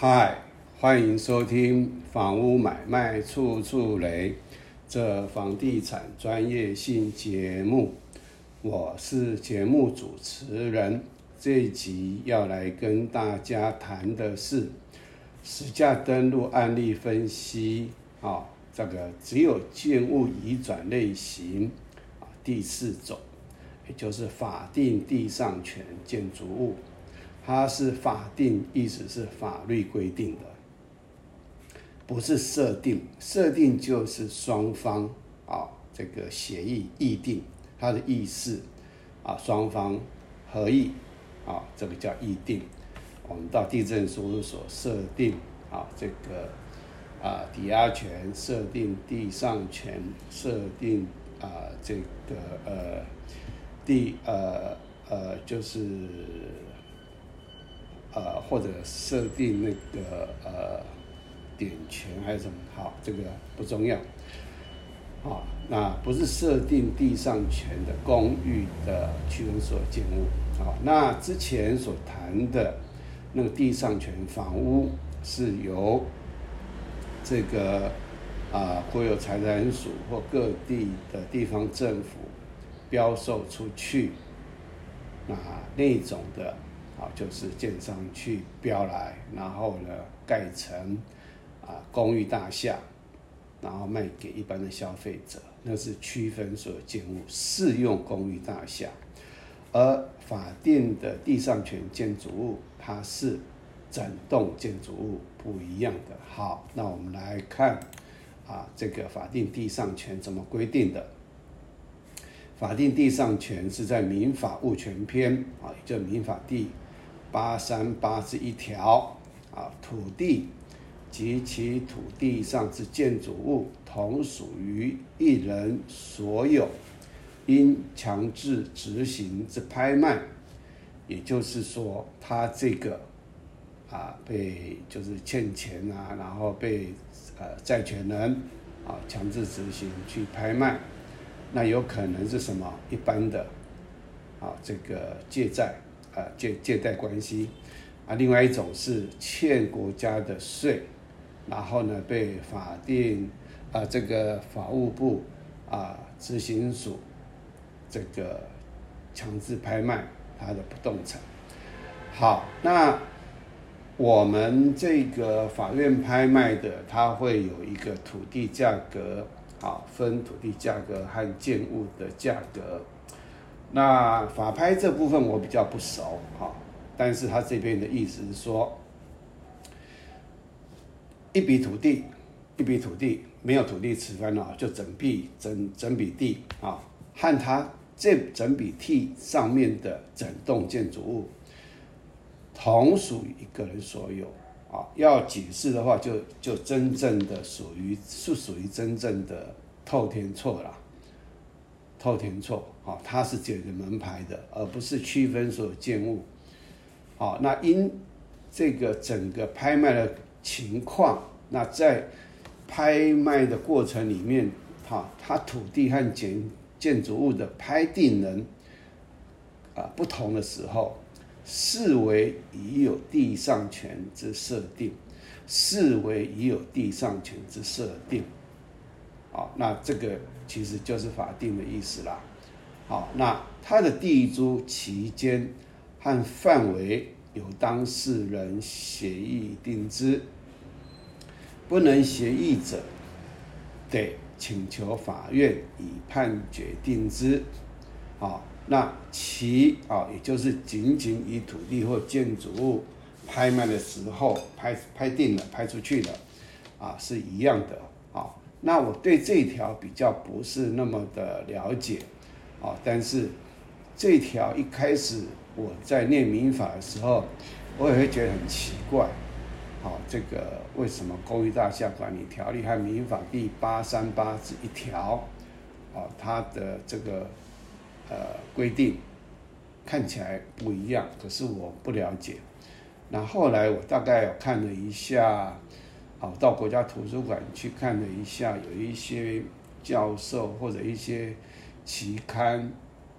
嗨，欢迎收听房屋买卖处处雷这房地产专业性节目，我是节目主持人。这一集要来跟大家谈的是实价登录案例分析啊，这个只有建物移转类型啊第四种，也就是法定地上权建筑物。它是法定，意思是法律规定的，不是设定。设定就是双方啊，这个协议议定，它的意思啊，双方合意啊，这个叫议定。我们到地震事务所设定啊，这个啊抵押权，设定地上权，设定啊这个呃地呃呃就是。呃，或者设定那个呃点权还是什么？好，这个不重要。啊，那不是设定地上权的公寓的区分所建物。啊，那之前所谈的那个地上权房屋是由这个啊国有财产署或各地的地方政府标售出去，那那种的。啊，就是建商去标来，然后呢盖成啊公寓大厦，然后卖给一般的消费者，那是区分所有建物适用公寓大厦，而法定的地上权建筑物，它是整栋建筑物不一样的。好，那我们来看啊这个法定地上权怎么规定的？法定地上权是在民法物权篇啊，也就民法第。八三八之一条啊，土地及其土地上之建筑物，同属于一人所有，应强制执行之拍卖。也就是说，他这个啊，被就是欠钱啊，然后被呃债权人啊强制执行去拍卖，那有可能是什么一般的啊这个借债。啊，借借贷关系啊，另外一种是欠国家的税，然后呢被法定啊这个法务部啊执行署这个强制拍卖他的不动产。好，那我们这个法院拍卖的，它会有一个土地价格，啊，分土地价格和建物的价格。那法拍这部分我比较不熟哈，但是他这边的意思是说，一笔土地，一笔土地没有土地持分了，就整笔整整笔地啊，和他这整笔地上面的整栋建筑物，同属于一个人所有啊。要解释的话，就就真正的属于是属于真正的透天错了。透天错，好，它是解决门牌的，而不是区分所有建物，好，那因这个整个拍卖的情况，那在拍卖的过程里面，哈，它土地和建建筑物的拍定人啊不同的时候，视为已有地上权之设定，视为已有地上权之设定。好，那这个其实就是法定的意思啦。好，那它的地租期间和范围由当事人协议定之，不能协议者，得请求法院以判决定之。好，那其啊，也就是仅仅以土地或建筑物拍卖的时候拍拍定了、拍出去了，啊，是一样的。那我对这条比较不是那么的了解，啊，但是这条一开始我在念民法的时候，我也会觉得很奇怪，好，这个为什么公寓大厦管理条例和民法第八三八之一条，啊，它的这个呃规定看起来不一样，可是我不了解。那后来我大概看了一下。好，到国家图书馆去看了一下，有一些教授或者一些期刊，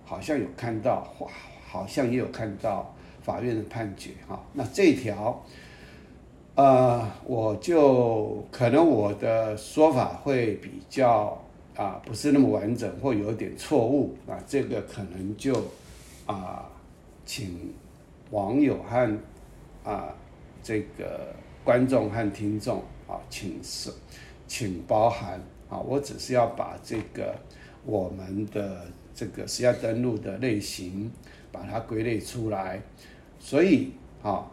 好像有看到，好，好像也有看到法院的判决哈。那这条呃，我就可能我的说法会比较啊不是那么完整，或有点错误啊，这个可能就啊，请网友和啊这个观众和听众啊，请是请包涵啊，我只是要把这个我们的这个实价登录的类型把它归类出来，所以啊。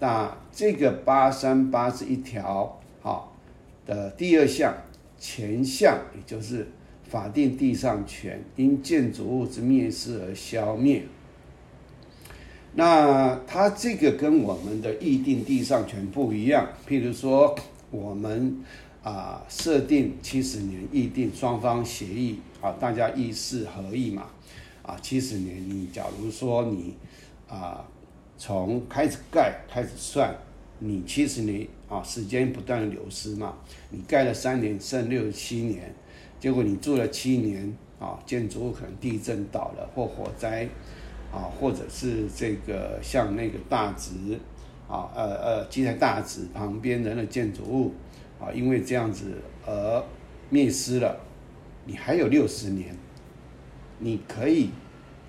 那这个八三八是一条，好，的第二项前项，也就是法定地上权因建筑物之灭失而消灭。那它这个跟我们的预定地上权不一样。譬如说，我们啊设定七十年预定，双方协议啊，大家议事合意嘛，啊七十年，你假如说你啊。从开始盖开始算，你七十年啊，时间不断的流失嘛。你盖了三年，剩六七年，结果你住了七年啊，建筑物可能地震倒了，或火灾啊，或者是这个像那个大直啊，呃呃，基台大直旁边的那建筑物啊，因为这样子而灭失了，你还有六十年，你可以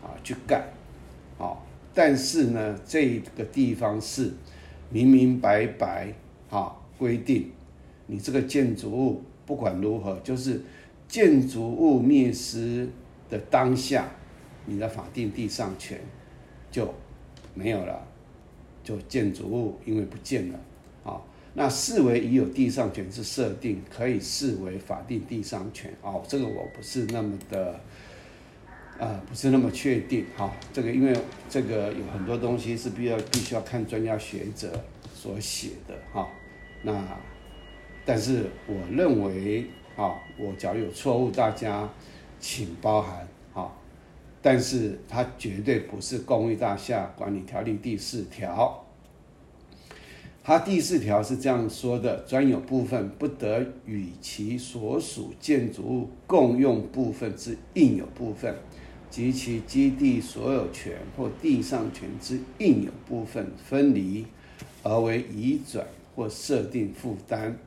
啊去盖啊。但是呢，这个地方是明明白白啊规定，你这个建筑物不管如何，就是建筑物灭失的当下，你的法定地上权就没有了，就建筑物因为不见了啊，那视为已有地上权是设定，可以视为法定地上权哦。这个我不是那么的。啊，不是那么确定哈。这个因为这个有很多东西是必要必须要看专家学者所写的哈。那但是我认为啊，我假如有错误，大家请包涵。但是它绝对不是《公寓大厦管理条例》第四条。它第四条是这样说的：专有部分不得与其所属建筑物共用部分之应有部分。及其基地所有权或地上权之应有部分分离，而为移转或设定负担。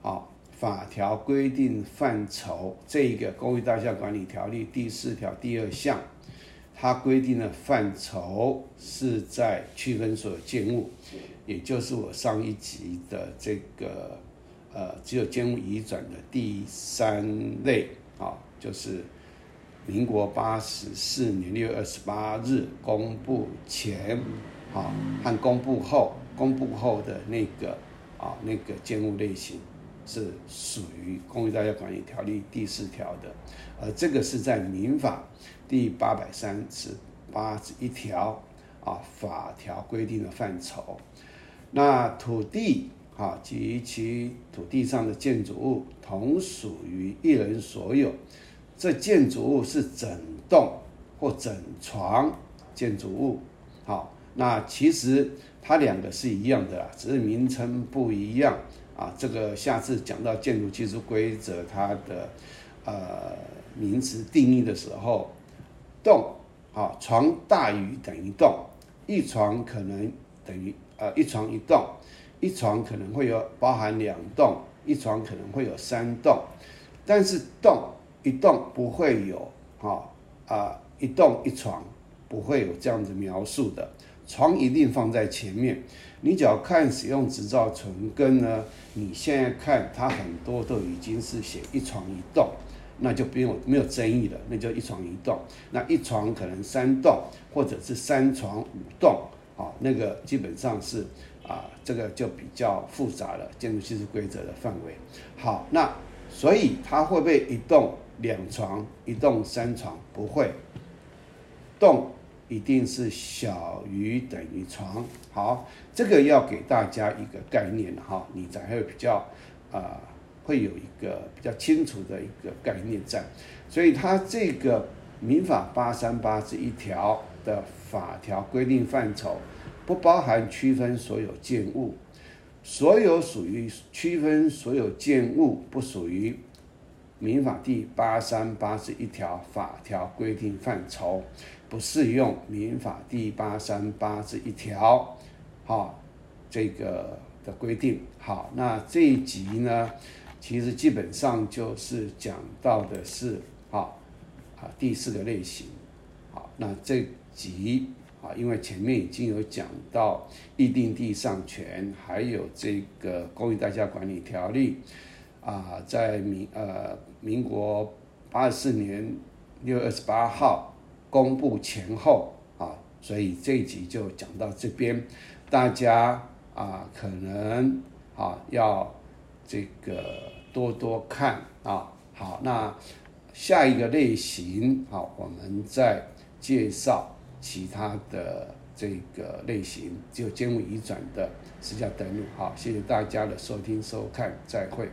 好，法条规定范畴，这一个《公寓大厦管理条例》第四条第二项，它规定的范畴是在区分所有建物，也就是我上一集的这个呃，只有建物移转的第三类啊，就是。民国八十四年六月二十八日公布前，啊，和公布后，公布后的那个啊，那个建物类型是属于《公益大家管理条例》第四条的，而这个是在民法第八百三十八十一条啊法条规定的范畴。那土地啊及其土地上的建筑物同属于一人所有。这建筑物是整栋或整床建筑物，好，那其实它两个是一样的啦，只是名称不一样啊。这个下次讲到建筑技术规则，它的呃名词定义的时候，栋啊床大于等于栋，一床可能等于呃一床一栋，一床可能会有包含两栋，一床可能会有三栋，但是栋。一栋不会有，哈啊，一栋一床不会有这样子描述的，床一定放在前面。你只要看使用执照存根呢，你现在看它很多都已经是写一床一栋，那就不用没有争议了，那就一床一栋。那一床可能三栋，或者是三床五栋，啊，那个基本上是啊，这个就比较复杂了，建筑技术规则的范围。好，那所以它会不会一栋？两床一栋三床不会，栋一定是小于等于床。好，这个要给大家一个概念哈，你才会比较啊，会有一个比较清楚的一个概念在。所以它这个民法八三八这一条的法条规定范畴，不包含区分所有建物，所有属于区分所有建物不属于。民法第八三八十一条法条规定范畴，不适用民法第八三八十一条，哈，这个的规定。好，那这一集呢，其实基本上就是讲到的是啊啊第四个类型。好，那这集啊，因为前面已经有讲到议定地上权，还有这个公益代价管理条例啊，在民呃民国八十四年六月二十八号公布前后啊，所以这一集就讲到这边，大家啊可能啊要这个多多看啊。好，那下一个类型好，我们再介绍其他的这个类型，就监务移转的私下登录。好，谢谢大家的收听收看，再会。